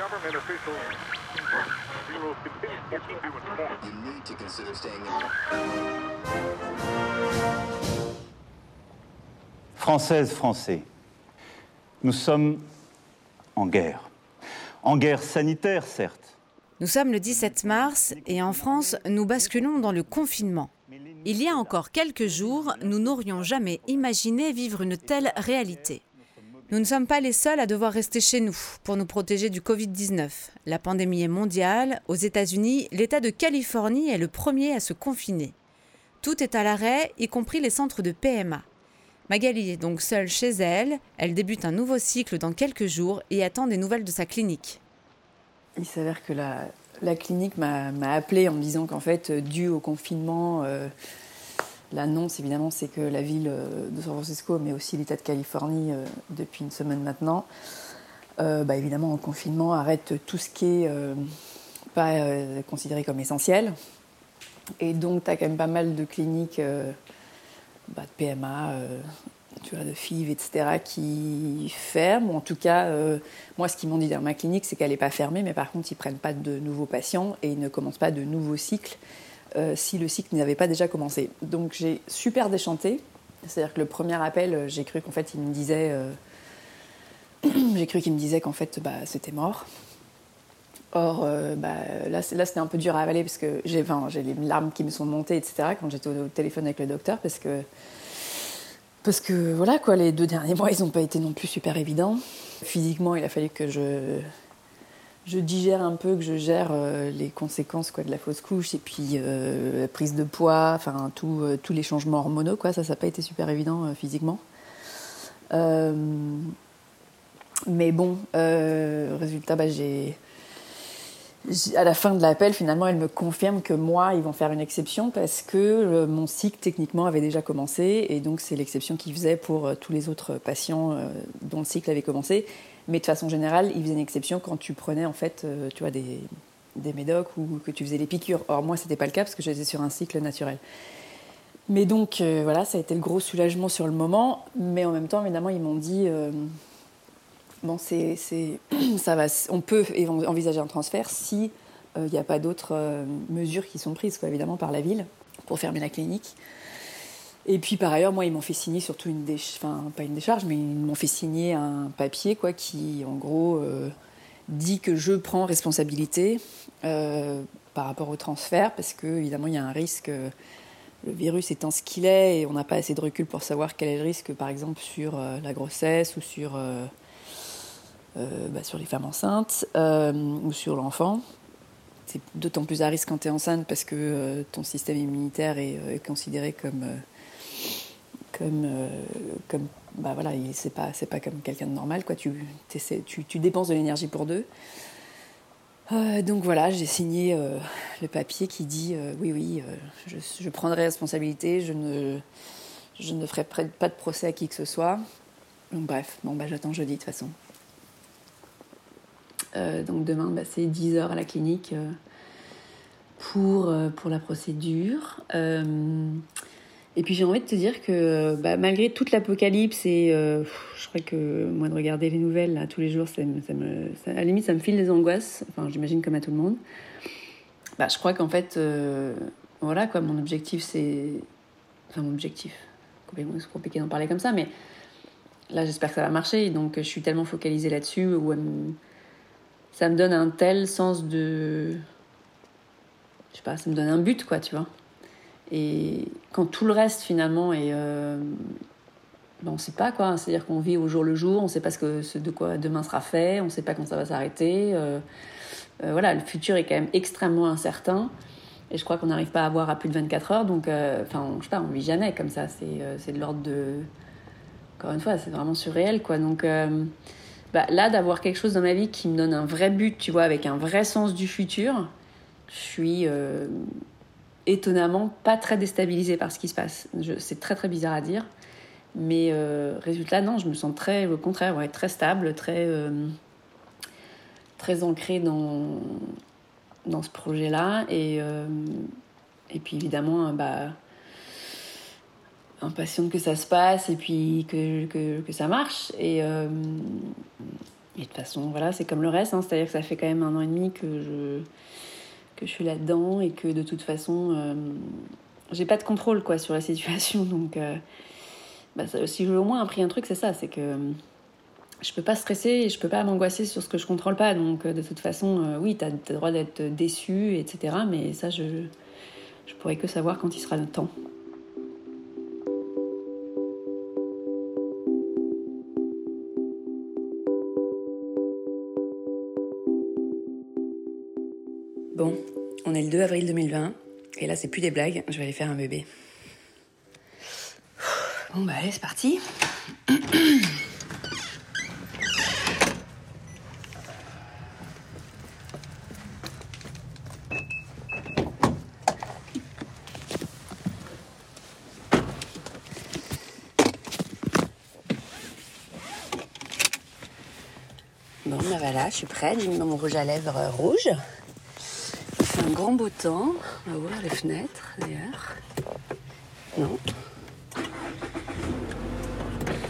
government officials, we will continue to keep you informed. You need to consider staying in. Françaises, Français, nous sommes en guerre. En guerre sanitaire, certes. Nous sommes le 17 mars et en France, nous basculons dans le confinement. Il y a encore quelques jours, nous n'aurions jamais imaginé vivre une telle réalité. Nous ne sommes pas les seuls à devoir rester chez nous pour nous protéger du Covid-19. La pandémie est mondiale. Aux États-Unis, l'État de Californie est le premier à se confiner. Tout est à l'arrêt, y compris les centres de PMA. Magali est donc seule chez elle. Elle débute un nouveau cycle dans quelques jours et attend des nouvelles de sa clinique. Il s'avère que la, clinique m'a m'a appelé en me disant qu'en fait, euh, dû au confinement, euh, l'annonce évidemment, c'est que la ville euh, de San Francisco, mais aussi l'État de Californie, euh, depuis une semaine maintenant, euh, bah, évidemment en confinement, arrête tout ce qui est euh, pas considéré comme essentiel. Et donc, tu as quand même pas mal de cliniques bah, de PMA, de FIV, etc., qui ferment. En tout cas, moi, ce qu'ils m'ont dit dans ma clinique, c'est qu'elle n'est pas fermée, mais par contre, ils prennent pas de nouveaux patients et ils ne commencent pas de nouveaux cycles euh, si le cycle n'avait pas déjà commencé. Donc, j'ai super déchanté. C'est-à-dire que le premier appel, euh, j'ai cru qu'en fait, il me disait, euh, j'ai cru qu'il me disait qu'en fait, bah, c'était mort. Or, bah, là, là, c'était un peu dur à avaler parce que j'ai enfin, j'ai les larmes qui me sont montées, etc., quand j'étais au, au téléphone avec le docteur, parce que, parce que voilà, quoi, les deux derniers mois, ils n'ont pas été non plus super évidents. Physiquement, il a fallu que je, je digère un peu, que je gère euh, les conséquences quoi, de la fausse couche et puis euh, prise de poids, enfin, euh, tous les changements hormonaux, quoi, ça, n'a pas été super évident euh, physiquement. Euh, mais bon, résultat, bah, j'ai à la fin de l'appel, finalement, elle me confirme que moi, ils vont faire une exception parce que euh, mon cycle, techniquement, avait déjà commencé. Et donc, c'est l'exception qu'ils faisaient pour euh, tous les autres patients euh, dont le cycle avait commencé. Mais de façon générale, ils faisaient une exception quand tu prenais, en fait, tu vois, des, des médocs ou que tu faisais les piqûres. Or, moi, c'était pas le cas parce que j'étais sur un cycle naturel. Mais donc, voilà, ça a été le gros soulagement sur le moment. Mais en même temps, évidemment, ils m'ont dit. Bon, c'est, ça on peut envisager un transfert si il n'y a pas d'autres euh, mesures qui sont prises, quoi, évidemment, par la ville pour fermer la clinique. Et puis par ailleurs, moi, ils m'ont fait signer surtout une décharge, enfin pas une décharge, mais ils m'ont fait signer un papier, quoi, qui en gros euh, dit que je prends responsabilité euh, par rapport au transfert, parce que évidemment, il y a un risque. euh, le virus étant ce qu'il est, et on n'a pas assez de recul pour savoir quel est le risque, par exemple, sur euh, la grossesse ou sur euh, euh, bah, sur les femmes enceintes euh, ou sur l'enfant. C'est d'autant plus à risque quand tu es enceinte parce que euh, ton système immunitaire est, euh, considéré comme, euh, comme, euh, comme bah voilà, il- c'est pas, c'est pas comme quelqu'un de normal. Quoi. Tu, tu, dépenses de l'énergie pour deux. Euh, donc voilà, j'ai signé euh, le papier qui dit euh, oui, oui, euh, je, je prendrai responsabilité, je ne, je ne ferai pas de procès à qui que ce soit. Donc bref, bon, bah, j'attends jeudi de toute façon. Euh, donc demain, bah, c'est 10h à la clinique euh, pour, euh, pour la procédure. Et puis j'ai envie de te dire que bah, malgré toute l'apocalypse et je crois que moi de regarder les nouvelles tous les jours, ça à la limite ça me file des angoisses, enfin j'imagine comme à tout le monde. Bah, je crois qu'en fait, voilà quoi, mon objectif c'est... Enfin mon objectif, c'est compliqué d'en parler comme ça, mais là j'espère que ça va marcher, donc je suis tellement focalisée là-dessus ça me donne un tel sens de. Je sais pas, ça me donne un but, quoi, tu vois. Et quand tout le reste, finalement, est. Euh... Ben, on sait pas, quoi. C'est-à-dire qu'on vit au jour le jour, on sait pas ce, que, de quoi demain sera fait, on sait pas quand ça va s'arrêter. euh, euh, voilà, le futur est quand même extrêmement incertain. Et je crois qu'on n'arrive pas à voir à plus de 24 heures, donc, enfin, je sais pas, on vit jamais comme ça. C'est de l'ordre de. Encore une fois, c'est vraiment surréel, quoi. Donc. Bah, là, d'avoir quelque chose dans ma vie qui me donne un vrai but, tu vois, avec un vrai sens du futur, je suis euh, étonnamment pas très déstabilisée par ce qui se passe. C'est très très bizarre à dire, mais euh, résultat, non, je me sens très, au contraire, ouais, très stable, très, euh, très ancrée dans, dans ce projet-là. Et, et puis évidemment, bah, impatiente que ça se passe et puis que, que, ça marche. Et, euh, Et de toute façon, voilà, c'est comme le reste, hein, c'est-à-dire que ça fait quand même un an et demi que je, que je suis là-dedans et que de toute façon, euh, j'ai pas de contrôle quoi sur la situation. Donc, euh, bah, si j'ai au moins appris un truc, c'est ça, c'est que euh, je peux pas stresser et je peux pas m'angoisser sur ce que je contrôle pas. Donc, euh, de toute façon, oui, t'as as le droit d'être déçu, etc. Mais ça, je, je pourrais que savoir quand il sera le temps. 2020 et là c'est plus des blagues, je vais aller faire un bébé. Bon bah allez, c'est parti. Bon bah voilà, je suis prête, j'ai mis mon rouge à lèvres euh, rouge. Grand beau temps. On les fenêtres d'ailleurs. Non.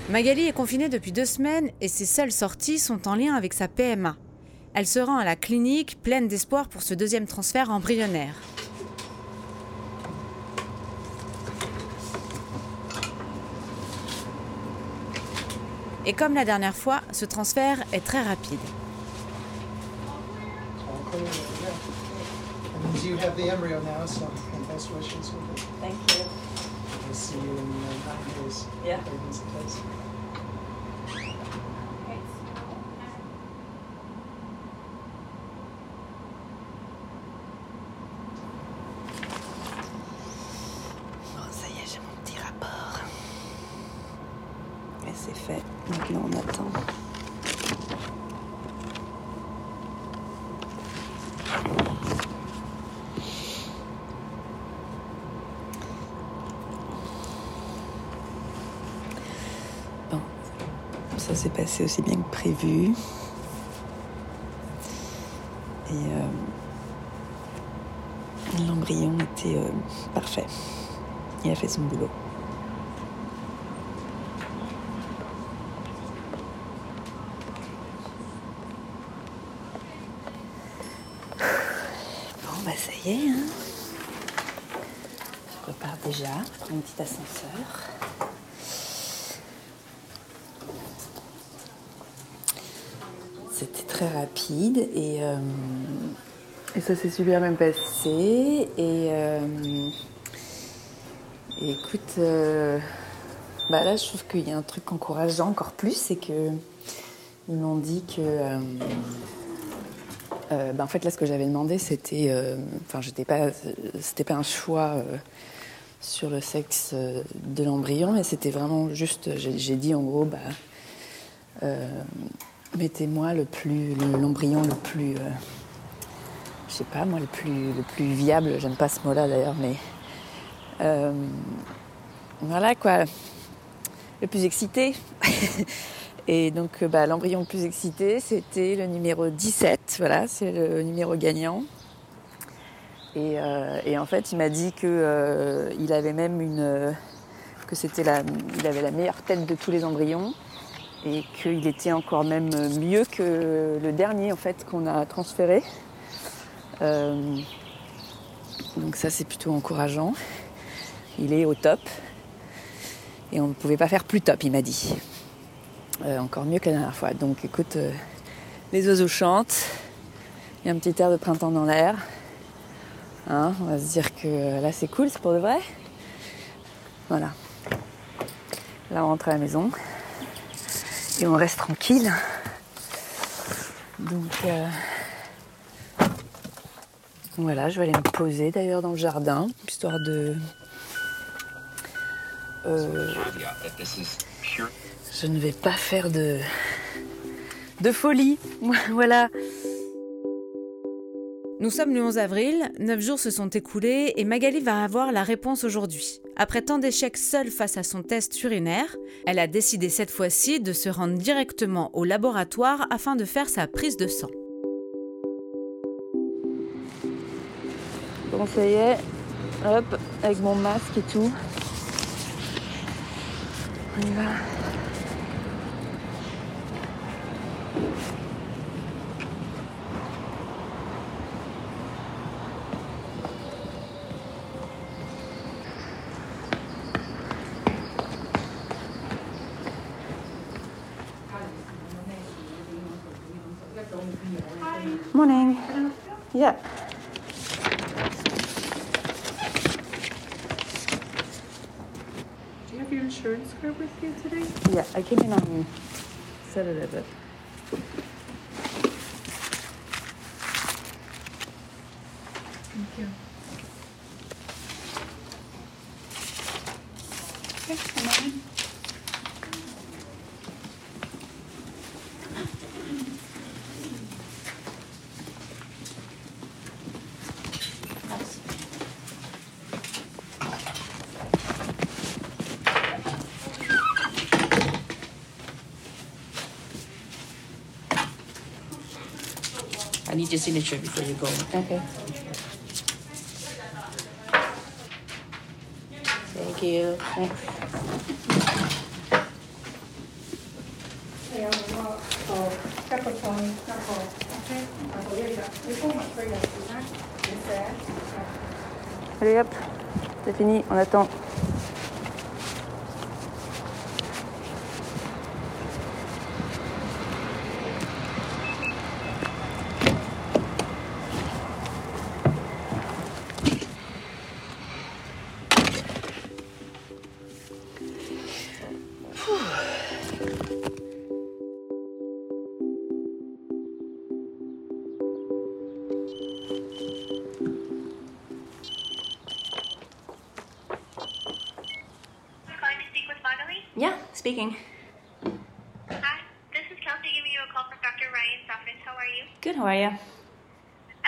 Magali est confinée depuis deux semaines et ses seules sorties sont en lien avec sa PMA. Elle se rend à la clinique pleine d'espoir pour ce deuxième transfert embryonnaire. Et comme la dernière fois, ce transfert est très rapide. And you have the embryo now, so best wishes with it. Thank you. We'll see you in uh, nine days. Yeah. Ça s'est passé aussi bien que prévu. Et euh, l'embryon était euh, parfait. Il a fait son boulot. Bon, bah ça y est, hein. Je repars déjà, je prends un petit ascenseur. C'était très rapide et, euh, et ça s'est super bien passé. Et, euh, et écoute, euh, bah là je trouve qu'il y a un truc encourageant encore plus, c'est que ils m'ont dit que bah, en fait là ce que j'avais demandé c'était, enfin j'étais pas, c'était pas un choix sur le sexe de l'embryon, mais c'était vraiment juste, j'ai dit en gros bah mettez-moi le plus, le- l'embryon le plus, euh, je sais pas moi le plus, le plus viable, j'aime pas ce mot-là d'ailleurs, mais euh, voilà quoi, le plus excité. Et donc euh, bah, l'embryon le plus excité, c'était le numéro 17, voilà, c'est le numéro gagnant. Et, et en fait, il m'a dit que il avait même une, que c'était la, il avait la meilleure tête de tous les embryons et qu'il était encore même mieux que le dernier en fait qu'on a transféré. Euh, donc ça c'est plutôt encourageant. Il est au top et on ne pouvait pas faire plus top, il m'a dit. Euh, encore mieux que la dernière fois. Donc écoute, euh, les oiseaux chantent, il y a un petit air de printemps dans l'air. Hein, on va se dire que là c'est cool, c'est pour de vrai. Voilà. Là on rentre à la maison et on reste tranquille. Donc euh, voilà, je vais aller me poser d'ailleurs dans le jardin, histoire de. euh, je ne vais pas faire de de folie. voilà. Nous sommes le 11 avril, neuf jours se sont écoulés et Magali va avoir la réponse aujourd'hui. Après tant d'échecs seule face à son test urinaire, elle a décidé cette fois-ci de se rendre directement au laboratoire afin de faire sa prise de sang. Bon, ça y est. Hop, avec mon masque et tout. On y va. Yeah. Do you have your insurance card with you today? Yeah, I came in on Saturday, need your signature before you go. okay. Thank you. Allez hop, c'est fini, on attend. Speaking. Hi, this is Kelsey giving you a call from Dr. Ryan's office. How are you? Good, how are you?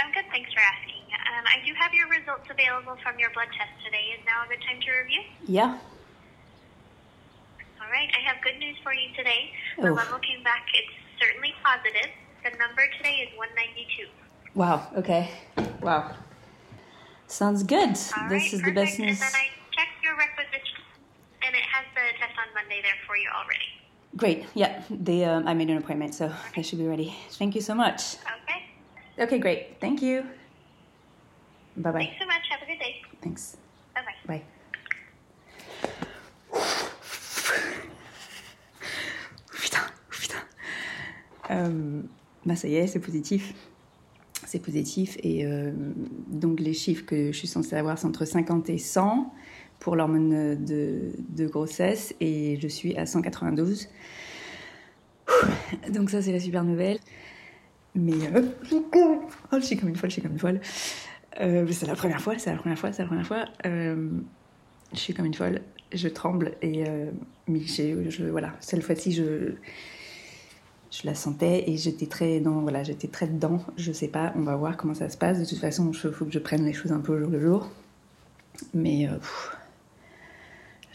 I'm good, thanks for asking. Um, I do have your results available from your blood test today. Is now a good time to review? Yeah. All right, I have good news for you today. The Oh. level came back. It's certainly positive. The number today is 192. Wow, okay. Wow. Sounds good. All this right, is the best news. And then I checked your requisition, for you already. Great. Yeah, they, um, I made an appointment, so they should be ready. Thank you so much. Okay, Okay, great. Thank you. Bye bye. thanks so much. Have a good day. Thanks. Bye-bye. Bye. Putain, putain. Euh, bah ça y est, c'est positif. C'est positif. Et euh, donc les chiffres que je suis censée avoir, c'est entre 50 et 100 pour l'hormone de, grossesse. Et je suis à 192. Donc ça, c'est la super nouvelle. Mais oh, je suis comme une folle, je suis comme une folle. Euh, c'est la première fois, c'est la première fois, c'est la première fois. Euh, je suis comme une folle, je tremble et mais je, voilà, cette fois-ci je, la sentais et j'étais très dans, voilà, j'étais très dedans. Je sais pas, on va voir comment ça se passe. De toute façon, il faut que je prenne les choses un peu au jour le jour. Mais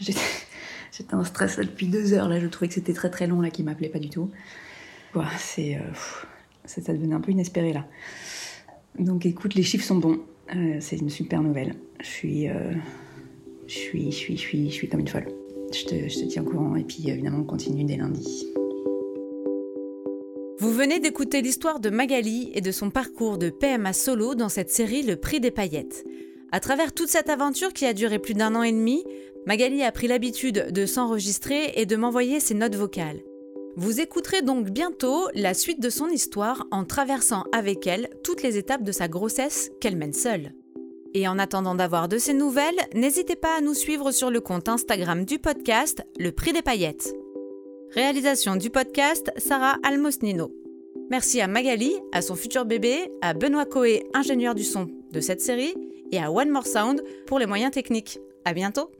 j'étais, en stress depuis deux heures. Là, je trouvais que c'était très très long là, qui m'appelait pas du tout. Voilà, c'est, euh, pff, ça, devenait un peu inespéré là. Donc écoute, les chiffres sont bons. Euh, c'est une super nouvelle. Je suis, euh, je suis, je suis, je suis, je suis comme une folle. Je te, je te tiens au courant et puis évidemment on continue dès lundi. Vous venez d'écouter l'histoire de Magali et de son parcours de PMA solo dans cette série Le Prix des paillettes. À travers toute cette aventure qui a duré plus d'un an et demi, Magali a pris l'habitude de s'enregistrer et de m'envoyer ses notes vocales. Vous écouterez donc bientôt la suite de son histoire en traversant avec elle toutes les étapes de sa grossesse qu'elle mène seule. Et en attendant d'avoir de ses nouvelles, n'hésitez pas à nous suivre sur le compte Instagram du podcast Le Prix des paillettes. Réalisation du podcast Sarah Almosnino. Merci à Magali, à son futur bébé, à Benoît Coé, ingénieur du son de cette série, et à One More Sound pour les moyens techniques. À bientôt!